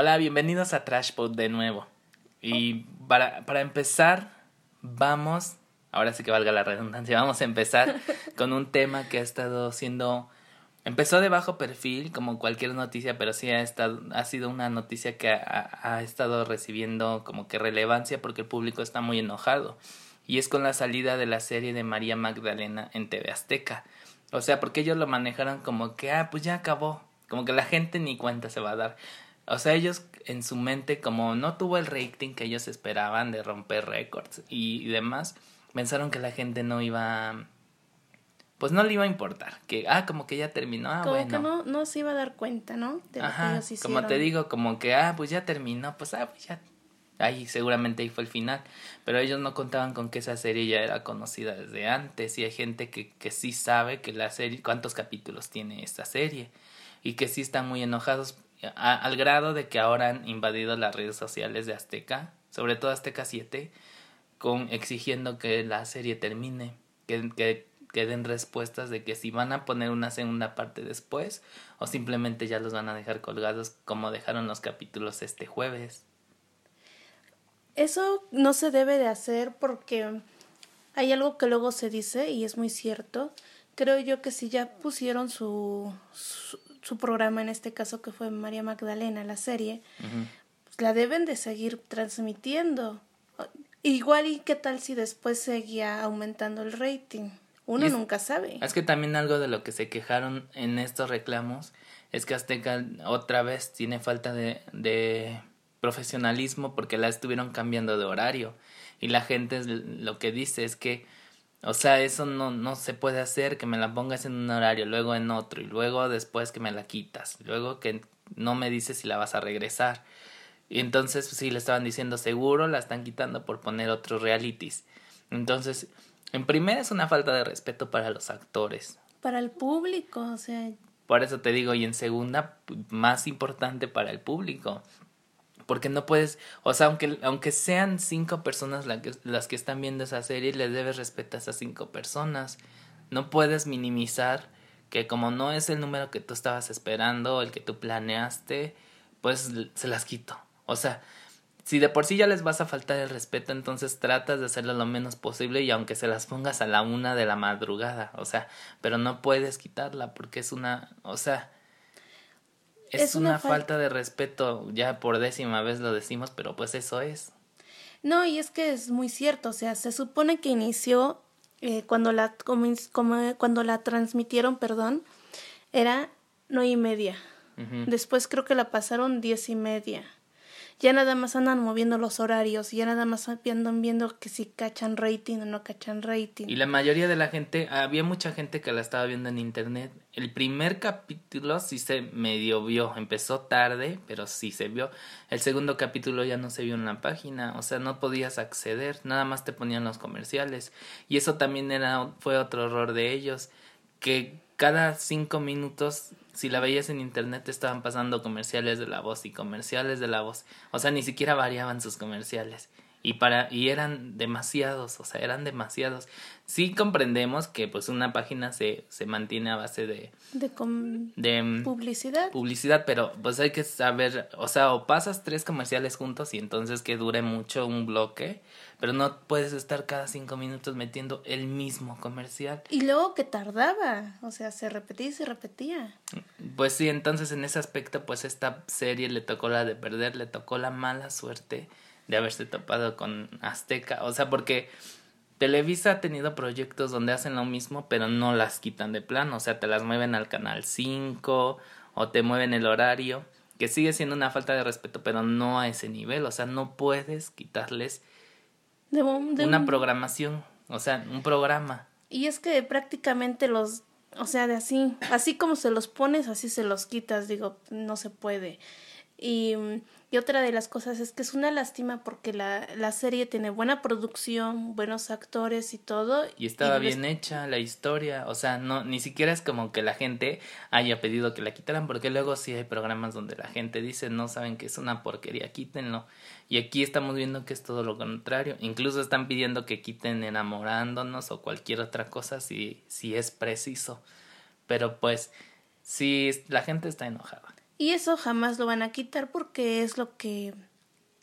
Hola, bienvenidos a Trashpod de nuevo. Y para, para empezar, vamos, ahora sí que valga la redundancia, vamos a empezar con un tema que ha estado siendo, empezó de bajo perfil como cualquier noticia, pero sí ha, estado, ha sido una noticia que ha, ha estado recibiendo como que relevancia porque el público está muy enojado. Y es con la salida de la serie de María Magdalena en TV Azteca. O sea, porque ellos lo manejaron como que, ah, pues ya acabó. Como que la gente ni cuenta se va a dar. O sea, ellos en su mente, como no tuvo el rating que ellos esperaban de romper récords y demás, pensaron que la gente no iba. Pues no le iba a importar. Que, ah, como que ya terminó. Ah, como bueno. que no, no se iba a dar cuenta, ¿no? De lo que Ajá, ellos como te digo, como que, ah, pues ya terminó, pues, ah, pues ya. Ahí seguramente ahí fue el final. Pero ellos no contaban con que esa serie ya era conocida desde antes. Y hay gente que, que sí sabe que la serie, cuántos capítulos tiene esta serie. Y que sí están muy enojados al grado de que ahora han invadido las redes sociales de Azteca, sobre todo Azteca 7, con exigiendo que la serie termine, que, que, den respuestas de que si van a poner una segunda parte después o simplemente ya los van a dejar colgados como dejaron los capítulos este jueves. Eso no se debe de hacer porque hay algo que luego se dice y es muy cierto. Creo yo que si ya pusieron su, su programa, en este caso que fue María Magdalena, la serie, pues la deben de seguir transmitiendo. Igual y qué tal si después seguía aumentando el rating. Uno es- nunca sabe. Es que también algo de lo que se quejaron en estos reclamos es que Azteca otra vez tiene falta de, de profesionalismo porque la estuvieron cambiando de horario. Y la gente lo que dice es que, o sea, eso no, no se puede hacer, que me la pongas en un horario, luego en otro, y luego después que me la quitas, luego que no me dices si la vas a regresar. Y entonces pues, sí le estaban diciendo seguro la están quitando por poner otros realities. Entonces, en primera es una falta de respeto para los actores. Para el público, o sea, Por eso te digo, y en segunda, p- más importante para el público. Porque no puedes, o sea, aunque, aunque sean cinco personas que- las que están viendo esa serie, les debes respetar a esas cinco personas. No puedes minimizar que como no es el número que tú estabas esperando el que tú planeaste, pues se las quito. O sea, si de por sí ya les vas a faltar el respeto, entonces tratas de hacerlo lo menos posible y aunque se las pongas a la una de la madrugada, o sea, pero no puedes quitarla porque es una, o sea, es, Es una una, fal- falta de respeto, ya por décima vez lo decimos, pero pues eso es. No, y es que es muy cierto, o sea, se supone que inició eh, cuando la como- cuando la transmitieron, perdón, era nueve y media. Después creo que la pasaron diez y media. Ya nada más andan moviendo los horarios, ya nada más andan viendo que si cachan rating o no cachan rating. Y la mayoría de la gente, había mucha gente que la estaba viendo en internet. El primer capítulo sí se medio vio, empezó tarde, pero sí se vio. El segundo capítulo ya no se vio en la página, o sea, no podías acceder, nada más te ponían los comerciales. Y eso también era, fue otro error de ellos, que cada cinco minutos, si la veías en internet, te estaban pasando comerciales de la voz y comerciales de la voz. O sea, ni siquiera variaban sus comerciales. Y para, y eran demasiados, o sea, eran demasiados. Sí comprendemos que pues una página se, se mantiene a base de, De com- de mm, publicidad. publicidad, pero pues hay que saber, o sea, o pasas tres comerciales juntos y entonces que dure mucho un bloque, pero no puedes estar cada cinco minutos metiendo el mismo comercial. Y luego que tardaba, o sea, se repetía y se repetía. Pues sí, entonces en ese aspecto, pues esta serie le tocó la de perder, le tocó la mala suerte de haberse topado con Azteca, o sea, porque Televisa ha tenido proyectos donde hacen lo mismo, pero no las quitan de plano, o sea, te las mueven al canal 5 o te mueven el horario, que sigue siendo una falta de respeto, pero no a ese nivel, o sea, no puedes quitarles De un- de una un- programación, o sea, un programa. Y es que prácticamente los, o sea, de así, así como se los pones, así se los quitas, digo, no se puede. Y, mm, y otra de las cosas es que es una lástima porque la, la serie tiene buena producción, buenos actores y todo. Y estaba des- bien hecha la historia, o sea, no ni siquiera es como que la gente haya pedido que la quitaran, porque luego sí hay programas donde la gente dice, no saben que es una porquería, quítenlo. Y aquí estamos viendo que es todo lo contrario, incluso están pidiendo que quiten enamorándonos o cualquier otra cosa si, si es preciso. Pero pues, sí, la gente está enojada. Y eso jamás lo van a quitar porque es lo que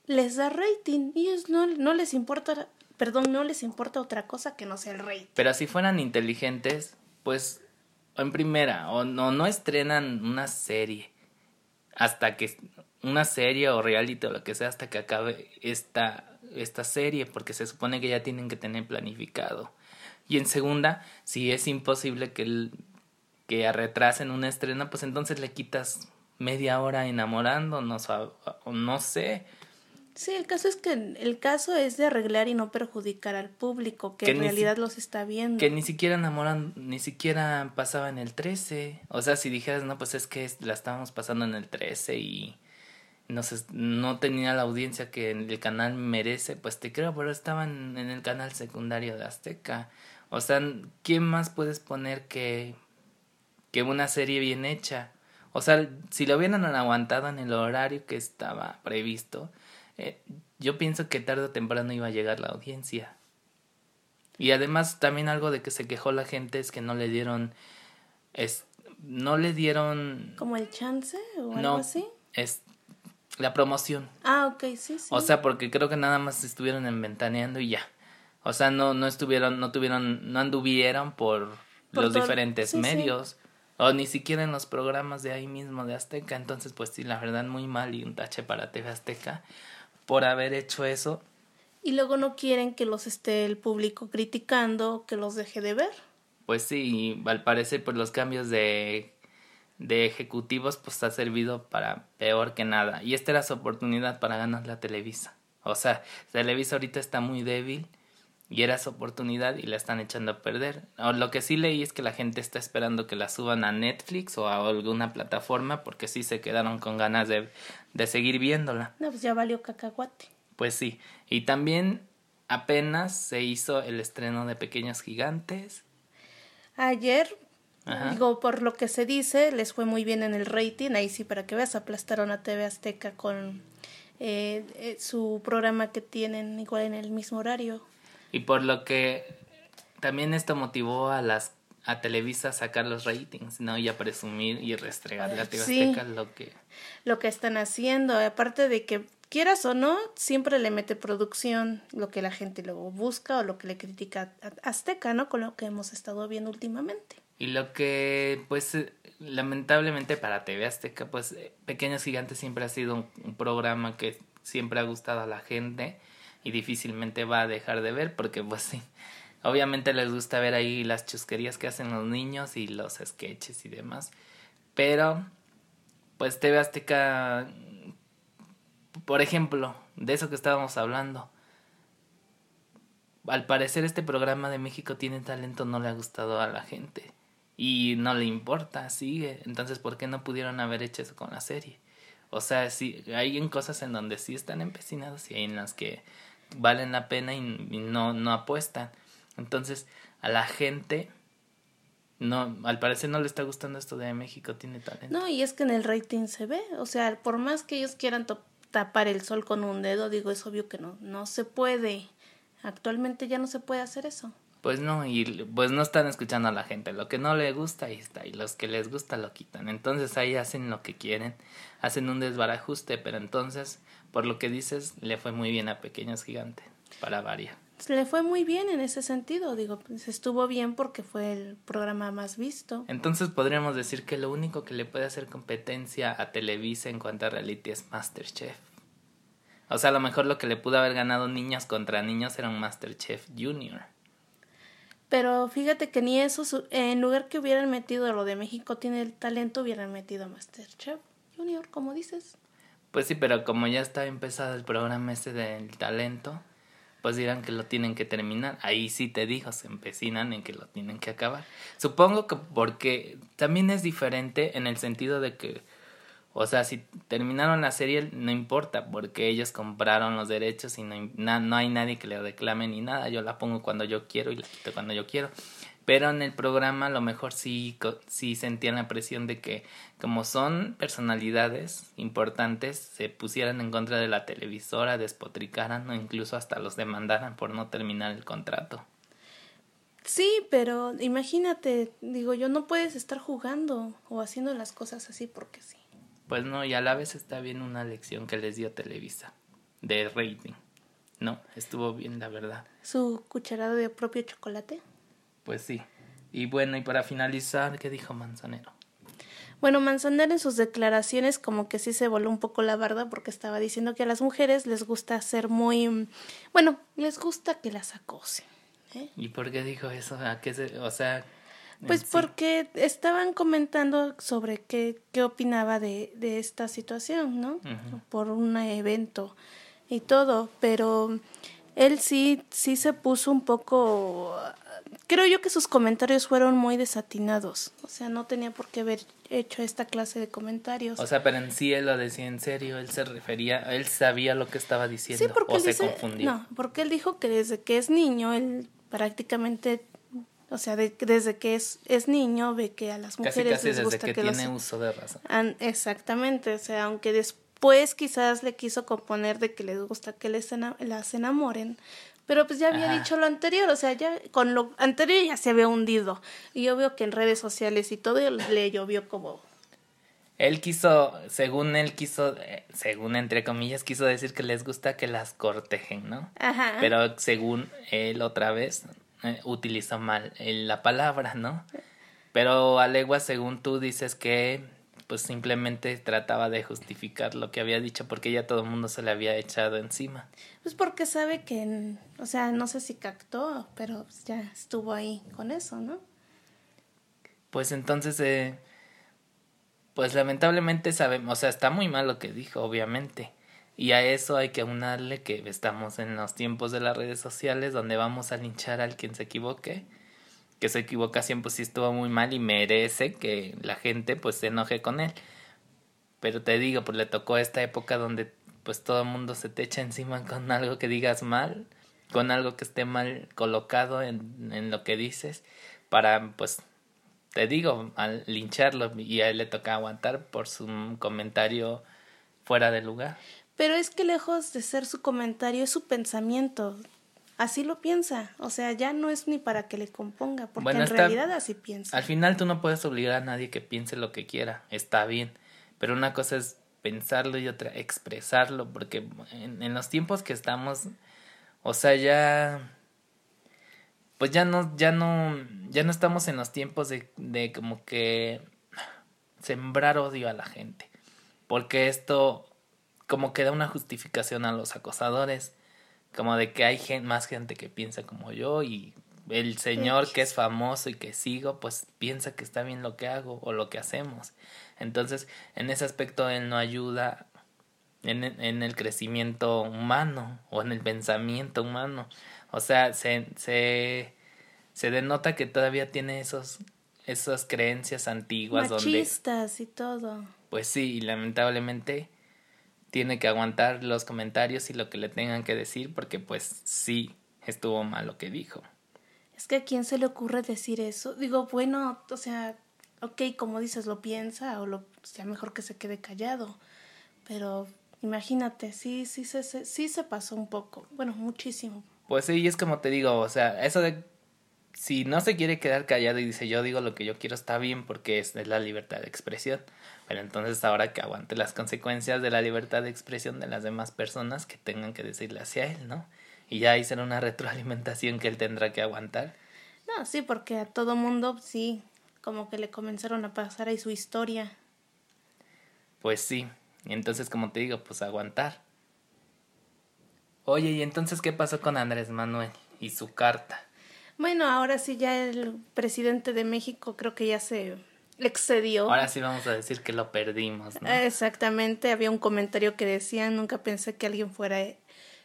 les da rating. Y ellos no, no les importa, perdón, no les importa otra cosa que no sea el rating. Pero si fueran inteligentes, pues en primera, o no, no estrenan una serie hasta que una serie o reality o lo que sea hasta que acabe esta, esta serie, porque se supone que ya tienen que tener planificado. Y en segunda, si es imposible que, el, que retrasen una estreno, pues entonces le quitas media hora enamorándonos o no sé. Sí, el caso es que el caso es de arreglar y no perjudicar al público, que, en realidad los está viendo. Que ni siquiera enamoran, ni siquiera pasaba en el 13. O sea, si dijeras, no, pues es que la estábamos pasando en el 13 y no, no tenía la audiencia que el canal merece, pues te creo, pero estaban en el canal secundario de Azteca. O sea, ¿quién más puedes poner que, que una serie bien hecha? O sea, si lo hubieran aguantado en el horario que estaba previsto, eh, yo pienso que tarde o temprano iba a llegar la audiencia. Y además también algo de que se quejó la gente es que no le dieron es no le dieron como el chance o algo así. Es la promoción. Ah, ok, sí, sí. O sea, porque creo que nada más estuvieron inventaneando y ya. O sea, no no estuvieron no tuvieron no anduvieron por, los diferentes medios. O ni siquiera en los programas de ahí mismo de Azteca. Entonces, pues sí, la verdad, muy mal y un tache para TV Azteca por haber hecho eso. Y luego no quieren que los esté el público criticando, que los deje de ver. Pues sí, al parecer pues los cambios de, de ejecutivos pues ha servido para peor que nada. Y esta era su oportunidad para ganar la Televisa. O sea, Televisa ahorita está muy débil y era su oportunidad y la están echando a perder. O lo que sí leí es que la gente está esperando que la suban a Netflix o a alguna plataforma porque sí se quedaron con ganas de, de seguir viéndola. No, pues ya valió cacahuate. Pues sí. Y también apenas se hizo el estreno de Pequeños Gigantes. Ayer, digo, por lo que se dice, les fue muy bien en el rating. Ahí sí, para que veas, aplastaron a TV Azteca con eh, eh, su programa que tienen igual en el mismo horario. Y por lo que también esto motivó a las a Televisa a sacar los ratings, ¿no? Y a presumir y restregarle a TV lo que... Lo que están haciendo, aparte de que quieras o no, siempre le mete producción, lo que la gente luego busca o lo que le critica a Azteca, ¿no? Con lo que hemos estado viendo últimamente. Y lo que, pues, lamentablemente para TV Azteca, pues, eh, Pequeños Gigantes siempre ha sido un programa que siempre ha gustado a la gente y difícilmente va a dejar de ver porque pues sí, obviamente les gusta ver ahí las chusquerías que hacen los niños y los sketches y demás, pero pues TV Azteca, por ejemplo, de eso que estábamos hablando, al parecer este programa de México tiene talento no le ha gustado a la gente y no le importa, sigue, entonces ¿por qué no pudieron haber hecho eso con la serie? O sea, sí, hay en cosas en donde sí están empecinados y hay en las que valen la pena y, no, no apuestan. Entonces, a la gente, no, al parecer no le está gustando esto de México tiene talento. No, y es que en el rating se ve, o sea, por más que ellos quieran tapar el sol con un dedo, digo, es obvio que no, no se puede. Actualmente ya no se puede hacer eso. Pues no, y pues no están escuchando a la gente. Lo que no le gusta, ahí está. Y los que les gusta, lo quitan. Entonces ahí hacen lo que quieren. Hacen un desbarajuste, pero entonces por lo que dices, le fue muy bien a Pequeños Gigantes, para varias. Le fue muy bien en ese sentido, digo, pues estuvo bien porque fue el programa más visto. Entonces podríamos decir que lo único que le puede hacer competencia a Televisa en cuanto a reality es Masterchef. O sea, a lo mejor lo que le pudo haber ganado niños contra niños era un Masterchef Junior. Pero fíjate que ni eso, en lugar que hubieran metido lo de México tiene el talento, hubieran metido a Masterchef Junior, como dices. Pues sí, pero como ya está empezado el programa ese del talento, pues dirán que lo tienen que terminar. Ahí sí te dijo, se empecinan en que lo tienen que acabar. Supongo que porque también es diferente en el sentido de que, o sea, si terminaron la serie no importa porque ellos compraron los derechos y no, no hay nadie que le reclame ni nada. Yo la pongo cuando yo quiero y la quito cuando yo quiero. Pero en el programa a lo mejor sí, sí sentían la presión de que como son personalidades importantes, se pusieran en contra de la televisora, despotricaran o incluso hasta los demandaran por no terminar el contrato. Sí, pero imagínate, digo yo, no puedes estar jugando o haciendo las cosas así porque sí. Pues no, y a la vez está bien una lección que les dio Televisa de rating. No, estuvo bien, la verdad. ¿Su cucharado de propio chocolate? Pues sí. Y bueno, y para finalizar, ¿qué dijo Manzanero? Bueno, Manzanero en sus declaraciones como que sí se voló un poco la barda porque estaba diciendo que a las mujeres les gusta ser muy... Bueno, les gusta que las acosen. ¿eh? ¿Y por qué dijo eso? ¿A qué se... O sea... Pues porque estaban comentando sobre qué, qué opinaba de, de esta situación, ¿no? Por un evento y todo, pero él sí, sí se puso un poco creo yo que sus comentarios fueron muy desatinados. O sea, no tenía por qué haber hecho esta clase de comentarios. O sea, pero en sí él lo decía en serio, él se refería, él sabía lo que estaba diciendo o se confundió. No, porque él dijo que desde que es niño, él prácticamente, o sea, desde que es, es niño ve que a las mujeres casi, les gusta desde que, tiene uso de razón. exactamente, o sea, aunque después quizás le quiso componer de que les gusta que les las enamoren, pero pues ya había dicho lo anterior, o sea, ya con lo anterior ya se había hundido. Y yo veo que en redes sociales y todo le llovió como... Él quiso, según él quiso, eh, según entre comillas, quiso decir que les gusta que las cortejen, ¿no? Ajá. Pero según él otra vez eh, utilizó mal la palabra, ¿no? Pero Alegua, según tú dices que pues simplemente trataba de justificar lo que había dicho porque ya todo el mundo se le había echado encima. Pues porque sabe que, o sea, no sé si captó, pero ya estuvo ahí con eso, ¿no? Pues entonces, eh, pues lamentablemente sabemos, o sea, está muy mal lo que dijo, obviamente. Y a eso hay que unarle que estamos en los tiempos de las redes sociales donde vamos a linchar al quien se equivoque que su equivocación pues sí estuvo muy mal y merece que la gente pues se enoje con él. Pero te digo, pues le tocó esta época donde pues todo el mundo se te echa encima con algo que digas mal, con algo que esté mal colocado en, en lo que dices, para pues te digo, al lincharlo y a él le toca aguantar por su comentario fuera de lugar. Pero es que lejos de ser su comentario es su pensamiento así lo piensa. O sea, ya no es ni para que le componga, porque en realidad así piensa. Al final tú no puedes obligar a nadie que piense lo que quiera, está bien. Pero una cosa es pensarlo y otra expresarlo, porque en, en los tiempos que estamos, o sea, ya pues ya no, ya no, ya no estamos en los tiempos de, de como que sembrar odio a la gente. Porque esto como que da una justificación a los acosadores como de que hay más gente que piensa como yo y el señor que es famoso y que sigo, pues piensa que está bien lo que hago o lo que hacemos. Entonces, en ese aspecto él no ayuda en, en el crecimiento humano o en el pensamiento humano. O sea, se, se, se denota que todavía tiene esos esas creencias antiguas machistas y todo. Pues sí, y lamentablemente tiene que aguantar los comentarios y lo que le tengan que decir porque pues sí estuvo mal lo que dijo. Es que a quién se le ocurre decir eso. Digo, bueno, o sea, ok, como dices, lo piensa o lo sea mejor que se quede callado. Pero imagínate, sí, sí, sí, sí se pasó un poco. Bueno, muchísimo. Pues sí, es como te digo, o sea, eso de si no se quiere quedar callado y dice yo digo lo que yo quiero está bien porque es, es la libertad de expresión. Pero entonces ahora que aguante las consecuencias de la libertad de expresión de las demás personas que tengan que decirle hacia él, ¿no? Y ya ahí será una retroalimentación que él tendrá que aguantar. No, sí, porque a todo mundo sí, como que le comenzaron a pasar ahí su historia. Pues sí, y entonces como te digo, pues aguantar. Oye, ¿y entonces qué pasó con Andrés Manuel y su carta? Bueno, ahora sí ya el presidente de México creo que ya se excedió. Ahora sí vamos a decir que lo perdimos. ¿no? Exactamente, había un comentario que decía, nunca pensé que alguien fuera a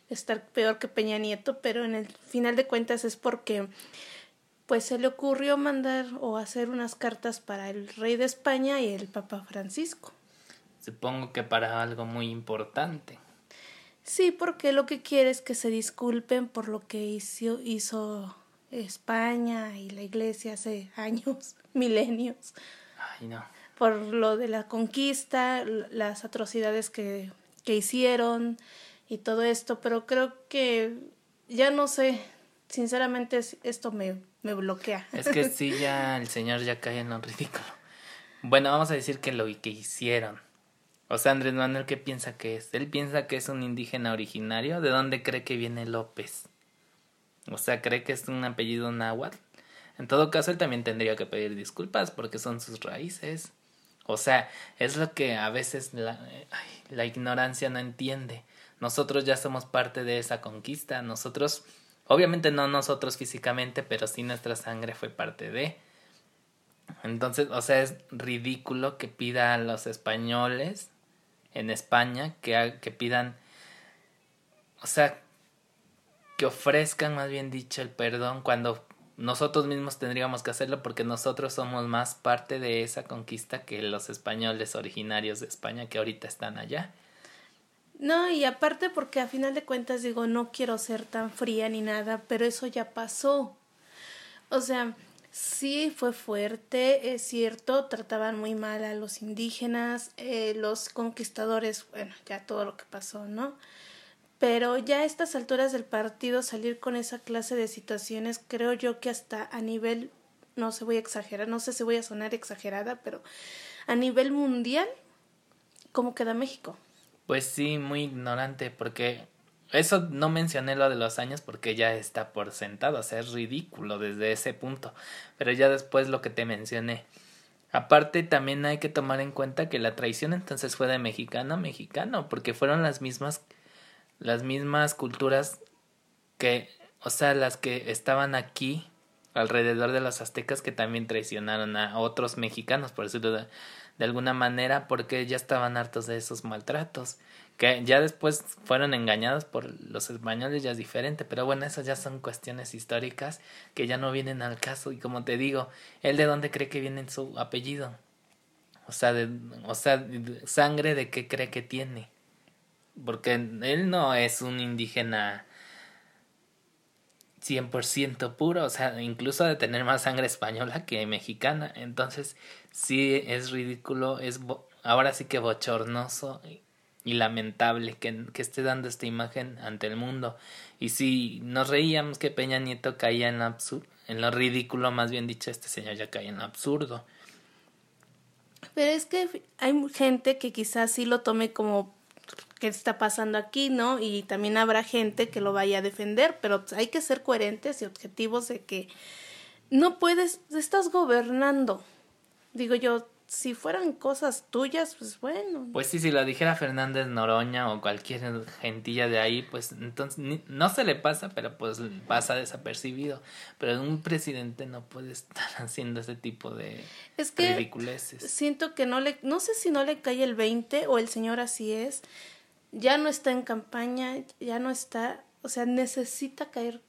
estar peor que Peña Nieto, pero en el final de cuentas es porque pues se le ocurrió mandar o hacer unas cartas para el rey de España y el Papa Francisco. Supongo que para algo muy importante. Sí, porque lo que quiere es que se disculpen por lo que hizo, hizo España y la iglesia hace años, milenios. Ay, no. Por lo de la conquista, las atrocidades que, que hicieron y todo esto, pero creo que ya no sé, sinceramente esto me, me bloquea. Es que sí, ya el señor ya cae en lo ridículo. Bueno, vamos a decir que lo que hicieron. O sea, Andrés Manuel, ¿qué piensa que es? Él piensa que es un indígena originario. ¿De dónde cree que viene López? O sea, ¿cree que es un apellido náhuatl? En todo caso, él también tendría que pedir disculpas porque son sus raíces. O sea, es lo que a veces la, la ignorancia no entiende. Nosotros ya somos parte de esa conquista. Nosotros, obviamente no nosotros físicamente, pero sí nuestra sangre fue parte de. Entonces, o sea, es ridículo que pida a los españoles en España que, que pidan, o sea, que ofrezcan más bien dicho el perdón cuando nosotros mismos tendríamos que hacerlo porque nosotros somos más parte de esa conquista que los españoles originarios de España que ahorita están allá. No, y aparte porque a final de cuentas digo, no quiero ser tan fría ni nada, pero eso ya pasó. O sea, Sí, fue fuerte, es cierto, trataban muy mal a los indígenas, eh, los conquistadores, bueno, ya todo lo que pasó, ¿no? Pero ya a estas alturas del partido salir con esa clase de situaciones, creo yo que hasta a nivel, no se voy a exagerar, no sé si voy a sonar exagerada, pero a nivel mundial, ¿cómo queda México? Pues sí, muy ignorante, porque eso no mencioné lo de los años porque ya está por sentado, o sea, es ridículo desde ese punto. Pero ya después lo que te mencioné. Aparte, también hay que tomar en cuenta que la traición entonces fue de mexicano a mexicano, porque fueron las mismas, las mismas culturas que, o sea, las que estaban aquí alrededor de los aztecas que también traicionaron a otros mexicanos, por decirlo de, de alguna manera, porque ya estaban hartos de esos maltratos que ya después fueron engañados por los españoles ya es diferente, pero bueno, esas ya son cuestiones históricas que ya no vienen al caso y como te digo, él de dónde cree que viene su apellido? O sea, de, o sea, sangre de qué cree que tiene. Porque él no es un indígena 100% puro, o sea, incluso de tener más sangre española que mexicana. Entonces, sí es ridículo, es ahora sí que bochornoso y lamentable que, que, esté dando esta imagen ante el mundo. Y si nos reíamos que Peña Nieto caía en, en lo ridículo, más bien dicho, este señor ya cae en lo absurdo. Pero es que hay gente que quizás sí lo tome como que está pasando aquí, ¿no? Y también habrá gente que lo vaya a defender, pero hay que ser coherentes y objetivos de que no puedes, estás gobernando. Digo yo, si fueran cosas tuyas, pues bueno. Pues sí, si lo dijera Fernández Noroña o cualquier gentilla de ahí, pues entonces no se le pasa, pero pues pasa desapercibido. Pero un presidente no puede estar haciendo ese tipo de es que ridiculeces. Siento que no le, no sé si no le cae el 20 o el señor así es, ya no está en campaña, ya no está, o sea, necesita caer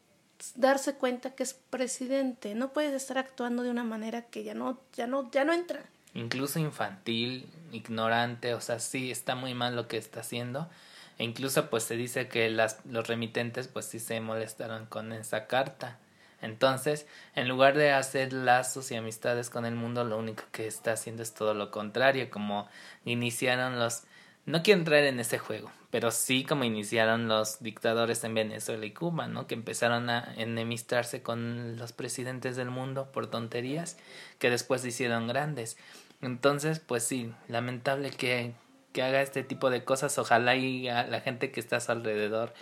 darse cuenta que es presidente, no puede estar actuando de una manera que ya no ya no ya no entra incluso infantil, ignorante, o sea, sí está muy mal lo que está haciendo. E incluso pues se dice que las, los remitentes pues sí se molestaron con esa carta. Entonces, en lugar de hacer lazos y amistades con el mundo, lo único que está haciendo es todo lo contrario, como iniciaron los... No quiero entrar en ese juego, pero sí como iniciaron los dictadores en Venezuela y Cuba, ¿no? Que empezaron a enemistarse con los presidentes del mundo por tonterías que después se hicieron grandes. Entonces, pues sí, lamentable que, que haga este tipo de cosas. Ojalá y a la gente que está a su alrededor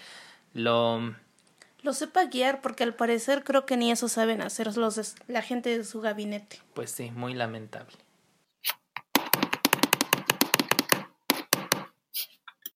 lo... Lo sepa guiar, porque al parecer creo que ni eso saben hacer los, la gente de su gabinete. Pues sí, muy lamentable.